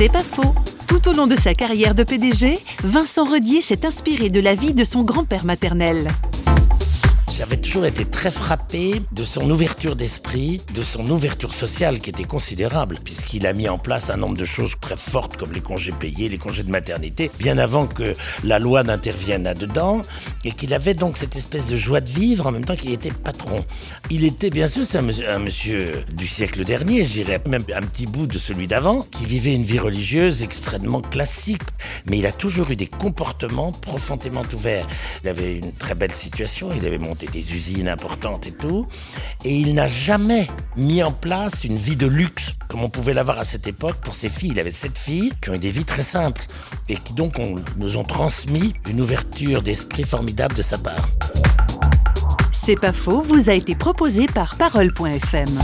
C'est pas faux. Tout au long de sa carrière de PDG, Vincent Redier s'est inspiré de la vie de son grand-père maternel. J'avais toujours été très frappé de son ouverture d'esprit, de son ouverture sociale qui était considérable, puisqu'il a mis en place un nombre de choses très fortes comme les congés payés, les congés de maternité, bien avant que la loi n'intervienne là-dedans, et qu'il avait donc cette espèce de joie de vivre en même temps qu'il était patron. Il était bien sûr un monsieur, un monsieur du siècle dernier, je dirais même un petit bout de celui d'avant, qui vivait une vie religieuse extrêmement classique, mais il a toujours eu des comportements profondément ouverts. Il avait une très belle situation, il avait monté des usines importantes et tout. Et il n'a jamais mis en place une vie de luxe comme on pouvait l'avoir à cette époque pour ses filles. Il avait sept filles qui ont eu des vies très simples et qui donc nous ont transmis une ouverture d'esprit formidable de sa part. C'est pas faux, vous a été proposé par Parole.fm.